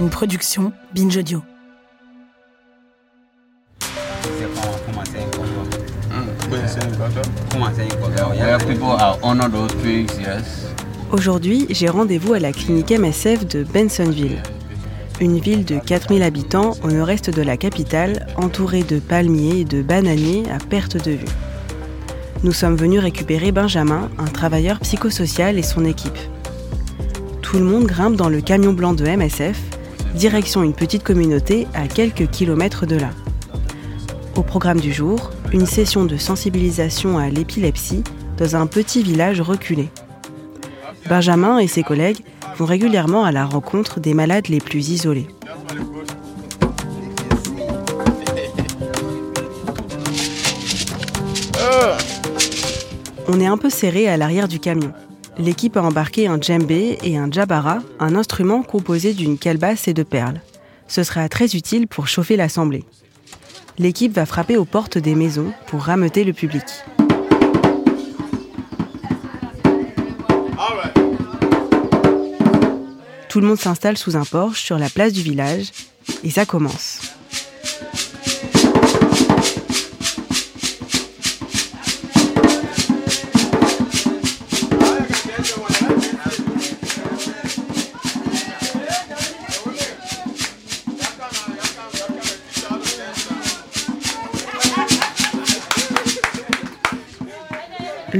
une production Binge Audio. Aujourd'hui, j'ai rendez-vous à la clinique MSF de Bensonville, une ville de 4000 habitants au nord-est de la capitale, entourée de palmiers et de bananiers à perte de vue. Nous sommes venus récupérer Benjamin, un travailleur psychosocial et son équipe. Tout le monde grimpe dans le camion blanc de MSF, direction une petite communauté à quelques kilomètres de là. Au programme du jour, une session de sensibilisation à l'épilepsie dans un petit village reculé. Benjamin et ses collègues vont régulièrement à la rencontre des malades les plus isolés. On est un peu serré à l'arrière du camion. L'équipe a embarqué un djembé et un djabara, un instrument composé d'une calebasse et de perles. Ce sera très utile pour chauffer l'assemblée. L'équipe va frapper aux portes des maisons pour rameuter le public. Tout le monde s'installe sous un porche sur la place du village et ça commence.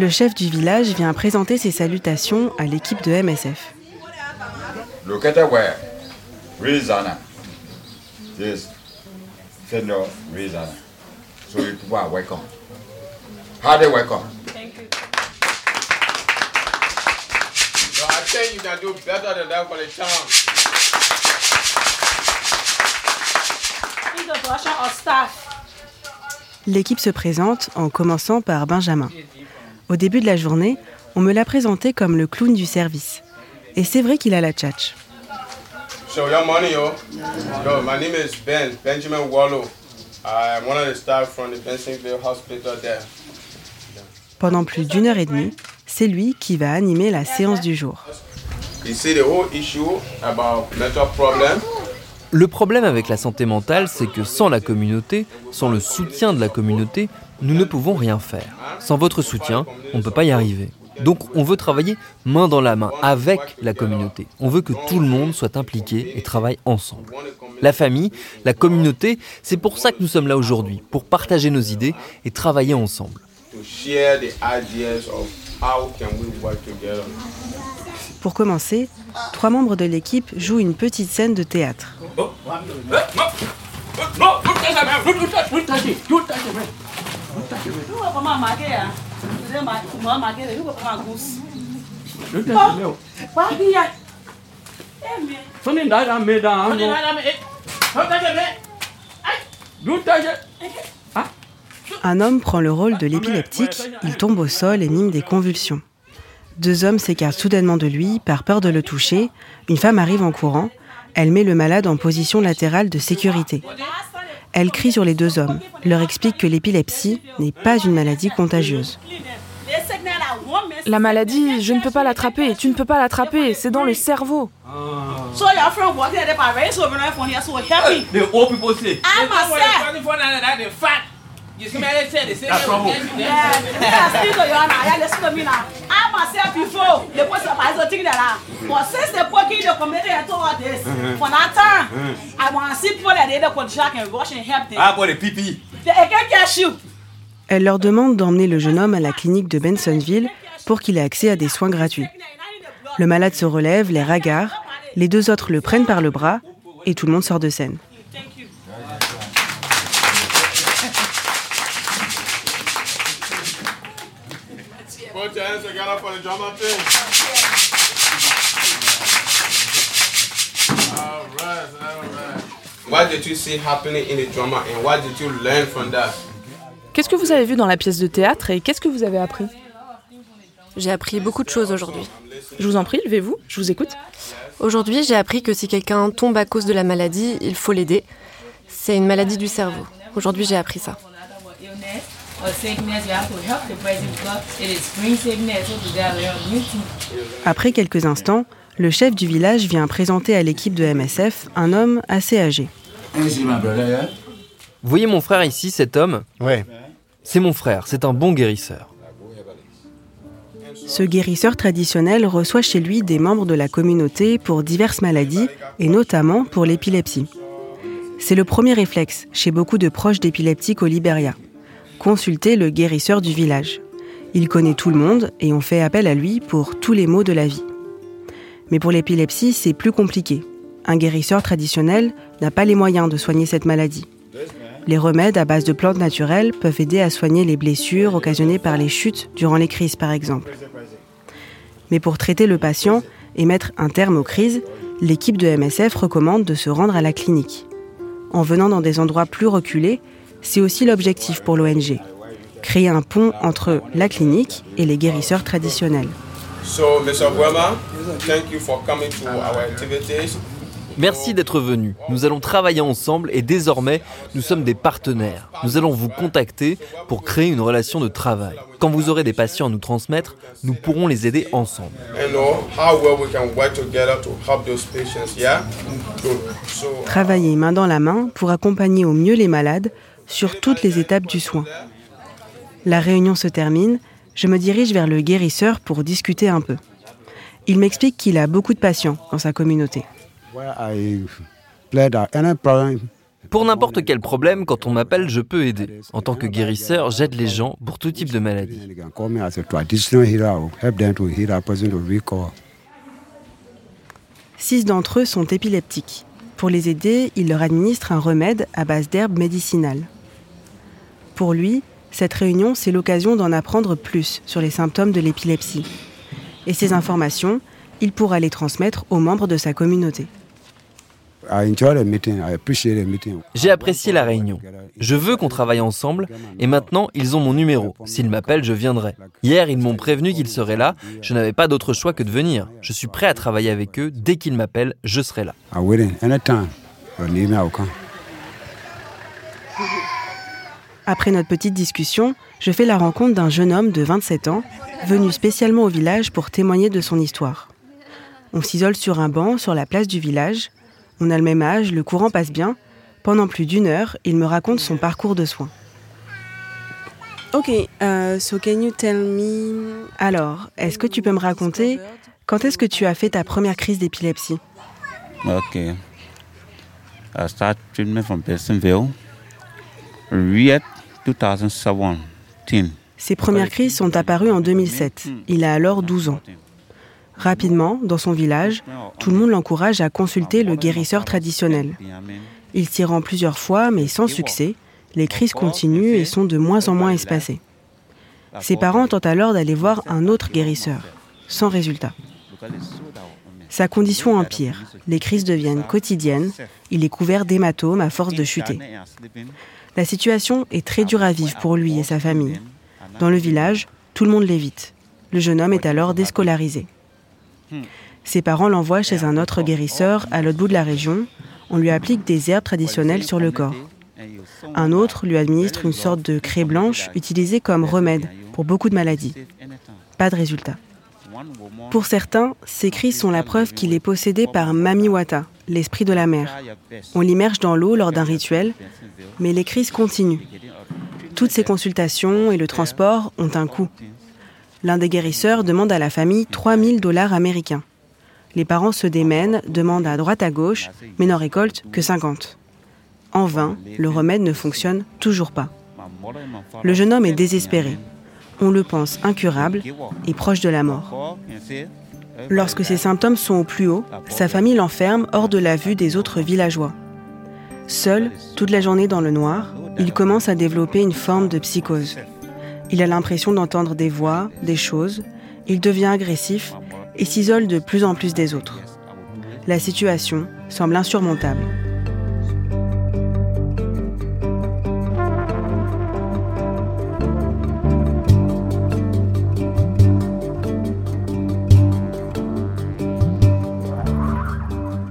Le chef du village vient présenter ses salutations à l'équipe de MSF. located where Rizana. This Federal Rizana. So you people are welcome. How they welcome? Thank you. No, I think you can do better than that for the town. Introduction of staff. L'équipe se présente en commençant par Benjamin. Au début de la journée, on me l'a présenté comme le clown du service. Et c'est vrai qu'il a la tchatch. So your money, yo. Yo, my name is Ben, Benjamin Wallow. I'm one of the staff from the Bensonville Hospital there. Pendant plus d'une heure et demie, c'est lui qui va animer la séance du jour. You see the whole issue about mental problem? Le problème avec la santé mentale, c'est que sans la communauté, sans le soutien de la communauté, nous ne pouvons rien faire. Sans votre soutien, on ne peut pas y arriver. Donc on veut travailler main dans la main avec la communauté. On veut que tout le monde soit impliqué et travaille ensemble. La famille, la communauté, c'est pour ça que nous sommes là aujourd'hui, pour partager nos idées et travailler ensemble. Pour commencer, trois membres de l'équipe jouent une petite scène de théâtre. Un homme prend le rôle de l'épileptique, il tombe au sol et mime des convulsions. Deux hommes s'écartent soudainement de lui par peur de le toucher. Une femme arrive en courant. Elle met le malade en position latérale de sécurité. Elle crie sur les deux hommes, leur explique que l'épilepsie n'est pas une maladie contagieuse. La maladie, je ne peux pas l'attraper, tu ne peux pas l'attraper, c'est dans le cerveau. Your so help me. The. I myself. That's trouble. Yeah, yeah, speak to you now. Yeah, listen to me now. I myself before the post of I think that ah, but since the poking the committee and all this, for that time, I want to see people that they the contract and rush and help them. I bought a PPE. They can't catch you. Elle leur demande d'emmener le jeune homme à la clinique de Bensonville pour qu'il ait accès à des soins gratuits. Le malade se relève, les ragards, les deux autres le prennent par le bras et tout le monde sort de scène. Put your hands together for the drama thing. All right, all right. What did you see happening in the drama and what did you learn from that? Qu'est-ce que vous avez vu dans la pièce de théâtre et qu'est-ce que vous avez appris? J'ai appris beaucoup de choses aujourd'hui. Je vous en prie, levez-vous, je vous écoute. Aujourd'hui, j'ai appris que si quelqu'un tombe à cause de la maladie, il faut l'aider. C'est une maladie du cerveau. Aujourd'hui, j'ai appris ça. Après quelques instants, le chef du village vient présenter à l'équipe de MSF un homme assez âgé. Vous voyez mon frère ici, cet homme Ouais. C'est mon frère, c'est un bon guérisseur. Ce guérisseur traditionnel reçoit chez lui des membres de la communauté pour diverses maladies et notamment pour l'épilepsie. C'est le premier réflexe chez beaucoup de proches d'épileptiques au Liberia. Consulter le guérisseur du village. Il connaît tout le monde et on fait appel à lui pour tous les maux de la vie. Mais pour l'épilepsie, c'est plus compliqué. Un guérisseur traditionnel n'a pas les moyens de soigner cette maladie. Les remèdes à base de plantes naturelles peuvent aider à soigner les blessures occasionnées par les chutes durant les crises, par exemple. Mais pour traiter le patient et mettre un terme aux crises, l'équipe de MSF recommande de se rendre à la clinique. En venant dans des endroits plus reculés, c'est aussi l'objectif pour l'ONG. Créer un pont entre la clinique et les guérisseurs traditionnels. Merci d'être venu. Nous allons travailler ensemble et désormais, nous sommes des partenaires. Nous allons vous contacter pour créer une relation de travail. Quand vous aurez des patients à nous transmettre, nous pourrons les aider ensemble. Travailler main dans la main pour accompagner au mieux les malades sur toutes les étapes du soin. La réunion se termine, je me dirige vers le guérisseur pour discuter un peu. Il m'explique qu'il a beaucoup de patients dans sa communauté. Pour n'importe quel problème, quand on m'appelle, je peux aider. En tant que guérisseur, j'aide les gens pour tout type de maladie. Six d'entre eux sont épileptiques. Pour les aider, il leur administre un remède à base d'herbes médicinales. Pour lui, cette réunion, c'est l'occasion d'en apprendre plus sur les symptômes de l'épilepsie. Et ces informations, il pourra les transmettre aux membres de sa communauté. J'ai apprécié la réunion. Je veux qu'on travaille ensemble et maintenant ils ont mon numéro. S'ils m'appellent, je viendrai. Hier, ils m'ont prévenu qu'ils seraient là. Je n'avais pas d'autre choix que de venir. Je suis prêt à travailler avec eux. Dès qu'ils m'appellent, je serai là. Après notre petite discussion, je fais la rencontre d'un jeune homme de 27 ans, venu spécialement au village pour témoigner de son histoire. On s'isole sur un banc sur la place du village. On a le même âge, le courant passe bien. Pendant plus d'une heure, il me raconte son parcours de soins. Ok, uh, so can you tell me... Alors, est-ce que tu peux me raconter quand est-ce que tu as fait ta première crise d'épilepsie? Ok. I start treatment from Bessenville. Riet 2017. Ses premières crises sont apparues en 2007. Il a alors 12 ans. Rapidement, dans son village, tout le monde l'encourage à consulter le guérisseur traditionnel. Il s'y rend plusieurs fois, mais sans succès. Les crises continuent et sont de moins en moins espacées. Ses parents tentent alors d'aller voir un autre guérisseur, sans résultat. Sa condition empire, les crises deviennent quotidiennes, il est couvert d'hématomes à force de chuter. La situation est très dure à vivre pour lui et sa famille. Dans le village, tout le monde l'évite. Le jeune homme est alors déscolarisé. Ses parents l'envoient chez un autre guérisseur à l'autre bout de la région. On lui applique des herbes traditionnelles sur le corps. Un autre lui administre une sorte de craie blanche utilisée comme remède pour beaucoup de maladies. Pas de résultat. Pour certains, ces cris sont la preuve qu'il est possédé par Mamiwata, l'esprit de la mer. On l'immerge dans l'eau lors d'un rituel, mais les crises continuent. Toutes ces consultations et le transport ont un coût. L'un des guérisseurs demande à la famille 3000 dollars américains. Les parents se démènent, demandent à droite à gauche, mais n'en récoltent que 50. En vain, le remède ne fonctionne toujours pas. Le jeune homme est désespéré. On le pense incurable et proche de la mort. Lorsque ses symptômes sont au plus haut, sa famille l'enferme hors de la vue des autres villageois. Seul, toute la journée dans le noir, il commence à développer une forme de psychose. Il a l'impression d'entendre des voix, des choses, il devient agressif et s'isole de plus en plus des autres. La situation semble insurmontable.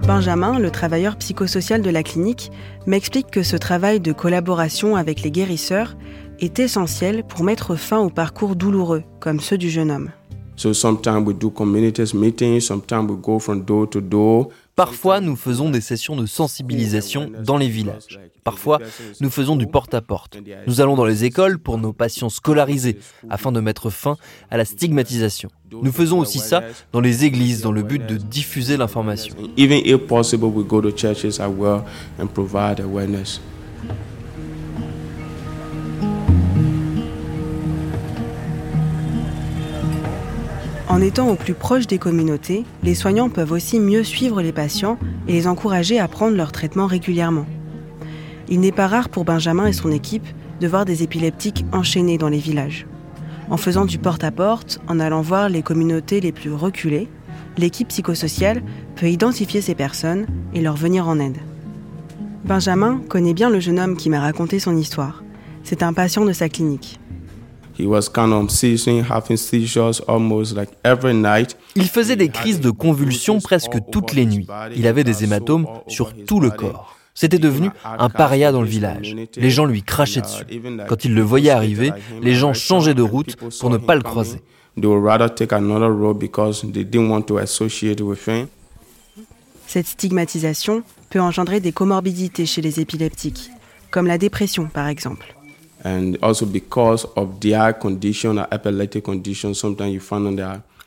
Benjamin, le travailleur psychosocial de la clinique, m'explique que ce travail de collaboration avec les guérisseurs est essentiel pour mettre fin aux parcours douloureux comme ceux du jeune homme. So sometimes we do communities meetings, sometimes we go from door to door. Parfois, nous faisons des sessions de sensibilisation dans les villages. Parfois, nous faisons du porte-à-porte. Nous allons dans les écoles pour nos patients scolarisés, afin de mettre fin à la stigmatisation. Nous faisons aussi ça dans les églises, dans le but de diffuser l'information. En étant au plus proche des communautés, les soignants peuvent aussi mieux suivre les patients et les encourager à prendre leur traitement régulièrement. Il n'est pas rare pour Benjamin et son équipe de voir des épileptiques enchaînés dans les villages. En faisant du porte-à-porte, en allant voir les communautés les plus reculées, l'équipe psychosociale peut identifier ces personnes et leur venir en aide. Benjamin connaît bien le jeune homme qui m'a raconté son histoire. C'est un patient de sa clinique. Il faisait des crises de convulsions presque toutes les nuits. Il avait des hématomes sur tout le corps. C'était devenu un paria dans le village. Les gens lui crachaient dessus. Quand ils le voyaient arriver, les gens changeaient de route pour ne pas le croiser. Cette stigmatisation peut engendrer des comorbidités chez les épileptiques, comme la dépression par exemple.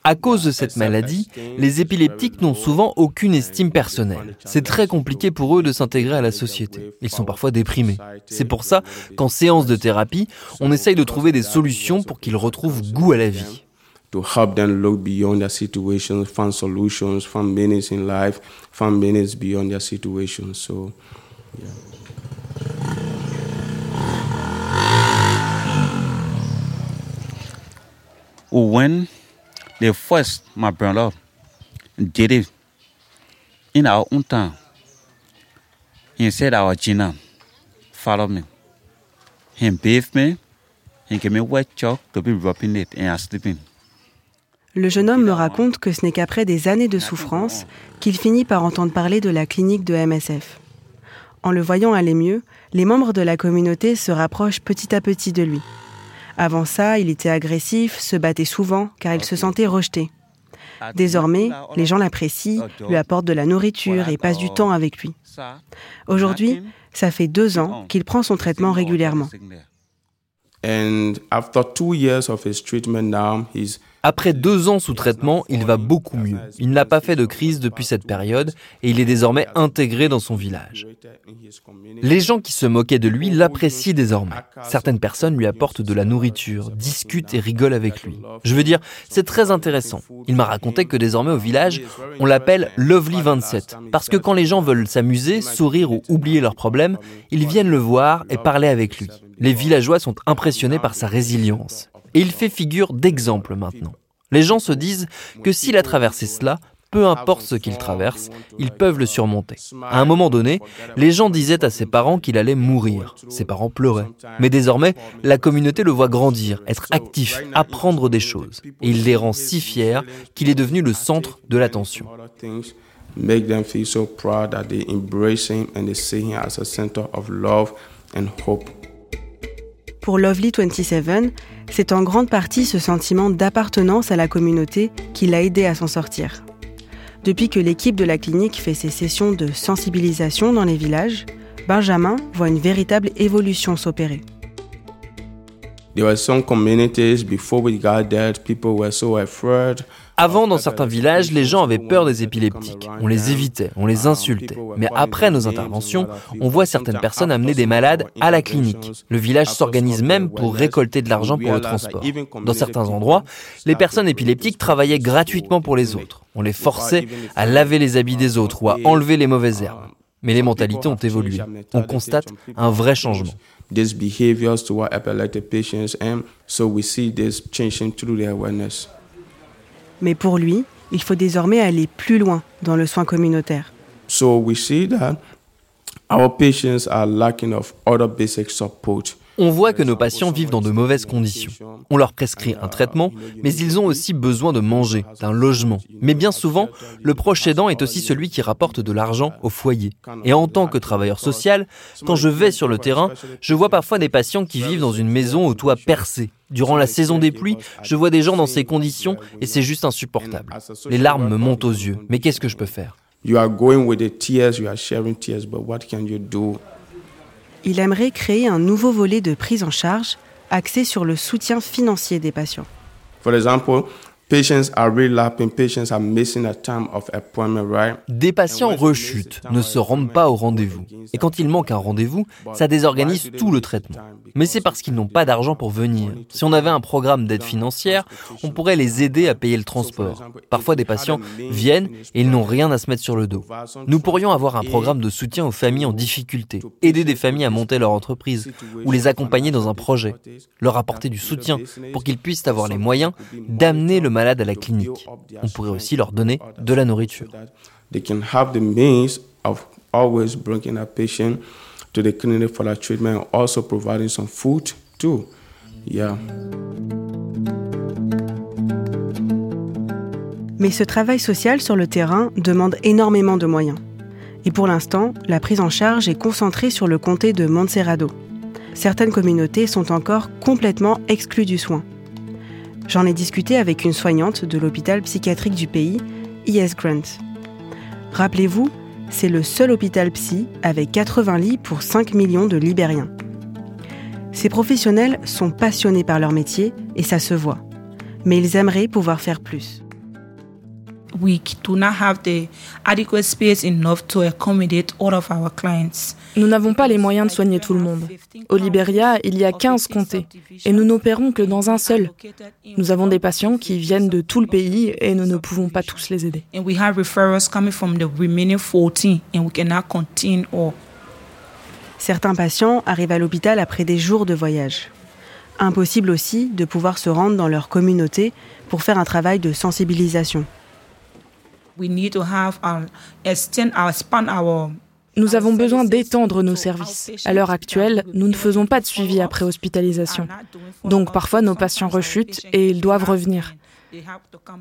À cause de cette maladie, les épileptiques n'ont souvent aucune estime personnelle. C'est très compliqué pour eux de s'intégrer à la société. Ils sont parfois déprimés. C'est pour ça qu'en séance de thérapie, on essaye de trouver des solutions pour qu'ils retrouvent goût à la vie. To help them look beyond their situations, find solutions, find meanings in life, find meanings beyond their situations. So, yeah. When first my brother did it in our own he said our Gina follow me. Me, me to be rubbing sleeping. Le jeune homme me raconte que ce n'est qu'après des années de souffrance qu'il finit par entendre parler de la clinique de MSF. En le voyant aller mieux, les membres de la communauté se rapprochent petit à petit de lui. Avant ça, il était agressif, se battait souvent car il se sentait rejeté. Désormais, les gens l'apprécient, lui apportent de la nourriture et passent du temps avec lui. Aujourd'hui, ça fait deux ans qu'il prend son traitement régulièrement. Après deux ans sous traitement, il va beaucoup mieux. Il n'a pas fait de crise depuis cette période et il est désormais intégré dans son village. Les gens qui se moquaient de lui l'apprécient désormais. Certaines personnes lui apportent de la nourriture, discutent et rigolent avec lui. Je veux dire, c'est très intéressant. Il m'a raconté que désormais au village, on l'appelle Lovely 27 parce que quand les gens veulent s'amuser, sourire ou oublier leurs problèmes, ils viennent le voir et parler avec lui. Les villageois sont impressionnés par sa résilience. Et il fait figure d'exemple maintenant. Les gens se disent que s'il a traversé cela, peu importe ce qu'il traverse, ils peuvent le surmonter. À un moment donné, les gens disaient à ses parents qu'il allait mourir. Ses parents pleuraient. Mais désormais, la communauté le voit grandir, être actif, apprendre des choses. Et il les rend si fiers qu'il est devenu le centre de l'attention. Make them feel so proud that they embrace him and they see him as a center of love and hope. Pour Lovely 27, c'est en grande partie ce sentiment d'appartenance à la communauté qui l'a aidé à s'en sortir. Depuis que l'équipe de la clinique fait ses sessions de sensibilisation dans les villages, Benjamin voit une véritable évolution s'opérer. There were some communities before we got there, people were so afraid. Avant, dans certains villages, les gens avaient peur des épileptiques. On les évitait, on les insultait. Mais après nos interventions, on voit certaines personnes amener des malades à la clinique. Le village s'organise même pour récolter de l'argent pour le transport. Dans certains endroits, les personnes épileptiques travaillaient gratuitement pour les autres. On les forçait à laver les habits des autres ou à enlever les mauvaises herbes. Mais les mentalités ont évolué. On constate un vrai changement. Mais pour lui, il faut désormais aller plus loin dans le soin communautaire. So we see that our patients are lacking of other basic support On voit que nos patients vivent dans de mauvaises conditions. On leur prescrit un traitement, mais ils ont aussi besoin de manger, d'un logement. Mais bien souvent, le proche aidant est aussi celui qui rapporte de l'argent au foyer. Et en tant que travailleur social, quand je vais sur le terrain, je vois parfois des patients qui vivent dans une maison au toit percé. Durant la saison des pluies, je vois des gens dans ces conditions et c'est juste insupportable. Les larmes me montent aux yeux. Mais qu'est-ce que je peux faire? Il aimerait créer un nouveau volet de prise en charge axé sur le soutien financier des patients. Des patients rechutent, ne se rendent pas au rendez-vous. Et quand il manque un rendez-vous, ça désorganise tout le traitement. Mais c'est parce qu'ils n'ont pas d'argent pour venir. Si on avait un programme d'aide financière, on pourrait les aider à payer le transport. Parfois, des patients viennent et ils n'ont rien à se mettre sur le dos. Nous pourrions avoir un programme de soutien aux familles en difficulté, aider des familles à monter leur entreprise ou les accompagner dans un projet, leur apporter du soutien pour qu'ils puissent avoir les moyens d'amener le malade à la clinique. On pourrait aussi leur donner de la nourriture. Mais ce travail social sur le terrain demande énormément de moyens. Et pour l'instant, la prise en charge est concentrée sur le comté de Montserrado. Certaines communautés sont encore complètement exclues du soin. J'en ai discuté avec une soignante de l'hôpital psychiatrique du pays, E.S. Grant. Rappelez-vous, c'est le seul hôpital psy avec 80 lits pour 5 millions de Libériens. Ces professionnels sont passionnés par leur métier et ça se voit. Mais ils aimeraient pouvoir faire plus. We do not have the adequate space enough to accommodate all of our clients. Nous n'avons pas les moyens de soigner tout le monde. Au Liberia, il y a 15 comtés et nous n'opérons que dans un seul. Nous avons des patients qui viennent de tout le pays et nous ne pouvons pas tous les aider. And we have referrals coming from the remaining 14 and we cannot contain all. Certains patients arrivent à l'hôpital après des jours de voyage. Impossible aussi de pouvoir se rendre dans leur communauté pour faire un travail de sensibilisation. Nous avons besoin d'étendre nos services. À l'heure actuelle, nous ne faisons pas de suivi après hospitalisation. Donc parfois nos patients rechutent et ils doivent revenir.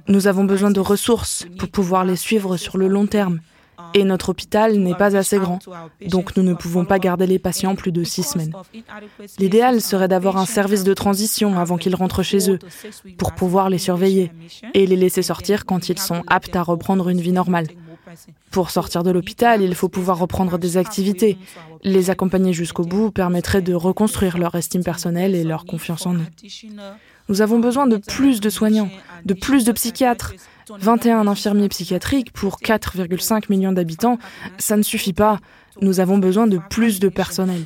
Nous avons besoin de ressources pour pouvoir les suivre sur le long terme. Et notre hôpital n'est pas assez grand, donc nous ne pouvons pas garder les patients plus de six semaines. L'idéal serait d'avoir un service de transition avant qu'ils rentrent chez eux, pour pouvoir les surveiller et les laisser sortir quand ils sont aptes à reprendre une vie normale. Pour sortir de l'hôpital, il faut pouvoir reprendre des activités. Les accompagner jusqu'au bout permettrait de reconstruire leur estime personnelle et leur confiance en eux. Nous avons besoin de plus de soignants, de plus de psychiatres, 21 infirmiers psychiatriques pour 4,5 millions d'habitants, ça ne suffit pas. Nous avons besoin de plus de personnel.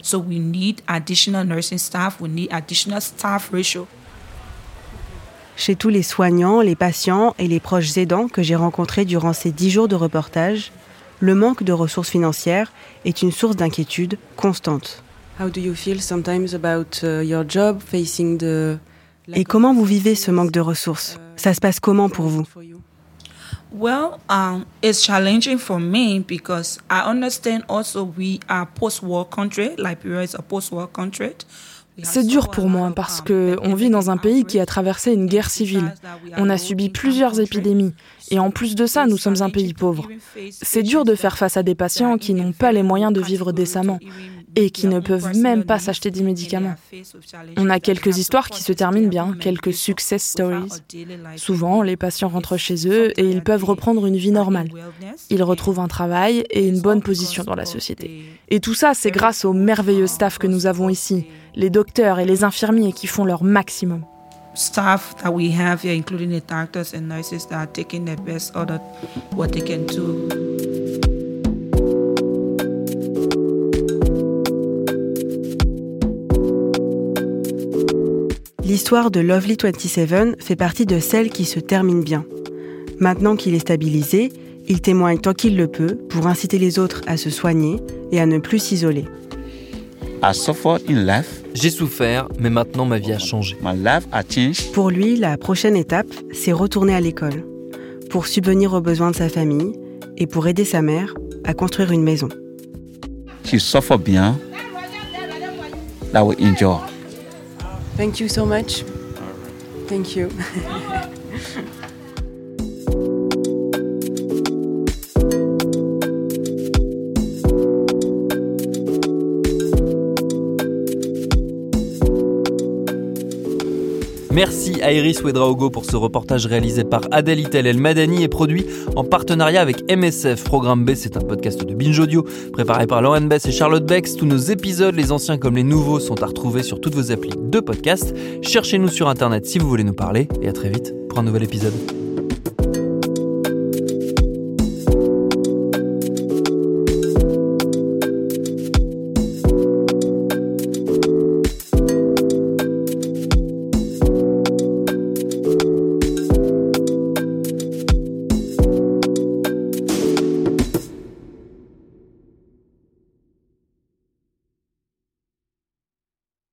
Chez tous les soignants, les patients et les proches aidants que j'ai rencontrés durant ces dix jours de reportage, le manque de ressources financières est une source d'inquiétude constante. Et comment vous vivez ce manque de ressources? Ça se passe comment pour vous? Well, um, it's challenging for me because I understand also we are post-war country. Liberia is a post-war country. C'est dur pour moi parce que on vit dans un pays qui a traversé une guerre civile. On a subi plusieurs épidémies et en plus de ça, nous sommes un pays pauvre. C'est dur de faire face à des patients qui n'ont pas les moyens de vivre décemment et qui ne peuvent même pas s'acheter des médicaments. On a quelques histoires qui se terminent bien, quelques success stories. Souvent, les patients rentrent chez eux et ils peuvent reprendre une vie normale. Ils retrouvent un travail et une bonne position dans la société. Et tout ça, c'est grâce au merveilleux staff que nous avons ici, les docteurs et les infirmiers qui font leur maximum. Including doctors and nurses. L'histoire de Lovely 27 fait partie de celles qui se terminent bien. Maintenant qu'il est stabilisé, il témoigne tant qu'il le peut pour inciter les autres à se soigner et à ne plus s'isoler. J'ai souffert, mais maintenant ma vie a changé. Pour lui, la prochaine étape, c'est retourner à l'école, pour subvenir aux besoins de sa famille et pour aider sa mère à construire une maison. bien. That enjoy. Thank you so much. Thank you. Merci à Iris Ouedraogo pour ce reportage réalisé par Adèle Itel El Madani et produit en partenariat avec MSF. Programme B, c'est un podcast de Binge Audio préparé par Lauren Bess et Charlotte Bex. Tous nos épisodes, les anciens comme les nouveaux, sont à retrouver sur toutes vos applis de podcast. Cherchez-nous sur internet si vous voulez nous parler et à très vite pour un nouvel épisode.